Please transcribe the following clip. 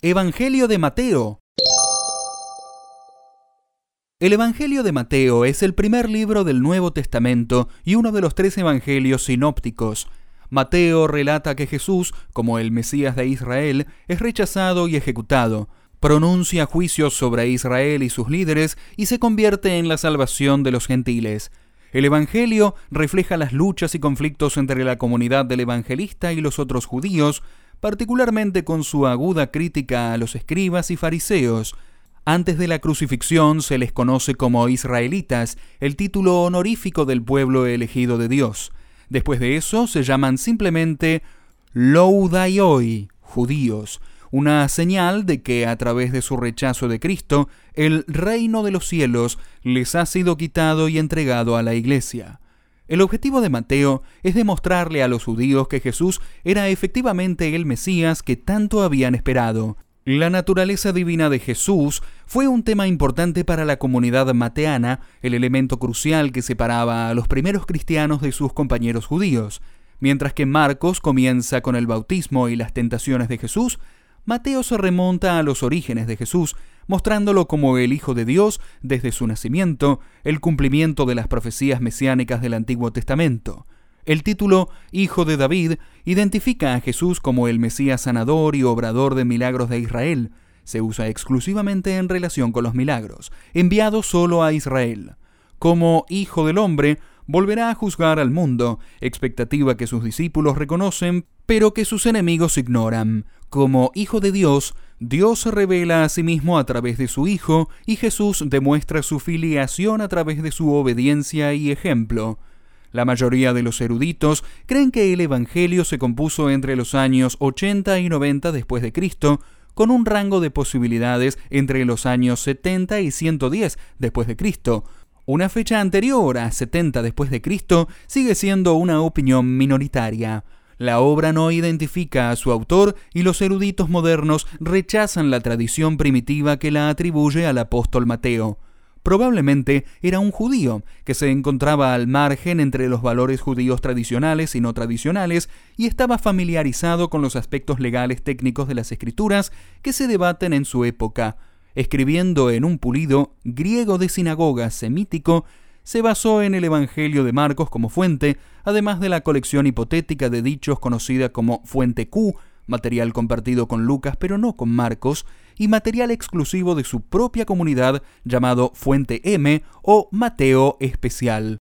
Evangelio de Mateo. El Evangelio de Mateo es el primer libro del Nuevo Testamento y uno de los tres evangelios sinópticos. Mateo relata que Jesús, como el Mesías de Israel, es rechazado y ejecutado, pronuncia juicios sobre Israel y sus líderes y se convierte en la salvación de los gentiles. El Evangelio refleja las luchas y conflictos entre la comunidad del evangelista y los otros judíos, particularmente con su aguda crítica a los escribas y fariseos. Antes de la crucifixión se les conoce como israelitas, el título honorífico del pueblo elegido de Dios. Después de eso se llaman simplemente Loudaioi, judíos, una señal de que a través de su rechazo de Cristo, el reino de los cielos les ha sido quitado y entregado a la iglesia. El objetivo de Mateo es demostrarle a los judíos que Jesús era efectivamente el Mesías que tanto habían esperado. La naturaleza divina de Jesús fue un tema importante para la comunidad mateana, el elemento crucial que separaba a los primeros cristianos de sus compañeros judíos. Mientras que Marcos comienza con el bautismo y las tentaciones de Jesús, Mateo se remonta a los orígenes de Jesús, mostrándolo como el Hijo de Dios desde su nacimiento, el cumplimiento de las profecías mesiánicas del Antiguo Testamento. El título Hijo de David identifica a Jesús como el Mesías sanador y obrador de milagros de Israel. Se usa exclusivamente en relación con los milagros, enviado solo a Israel. Como Hijo del Hombre, volverá a juzgar al mundo, expectativa que sus discípulos reconocen, pero que sus enemigos ignoran. Como Hijo de Dios, Dios se revela a sí mismo a través de su Hijo y Jesús demuestra su filiación a través de su obediencia y ejemplo. La mayoría de los eruditos creen que el Evangelio se compuso entre los años 80 y 90 después de Cristo, con un rango de posibilidades entre los años 70 y 110 después de Cristo, una fecha anterior a 70 después de Cristo sigue siendo una opinión minoritaria. La obra no identifica a su autor y los eruditos modernos rechazan la tradición primitiva que la atribuye al apóstol Mateo. Probablemente era un judío que se encontraba al margen entre los valores judíos tradicionales y no tradicionales y estaba familiarizado con los aspectos legales técnicos de las escrituras que se debaten en su época escribiendo en un pulido griego de sinagoga semítico, se basó en el Evangelio de Marcos como fuente, además de la colección hipotética de dichos conocida como Fuente Q, material compartido con Lucas pero no con Marcos, y material exclusivo de su propia comunidad llamado Fuente M o Mateo Especial.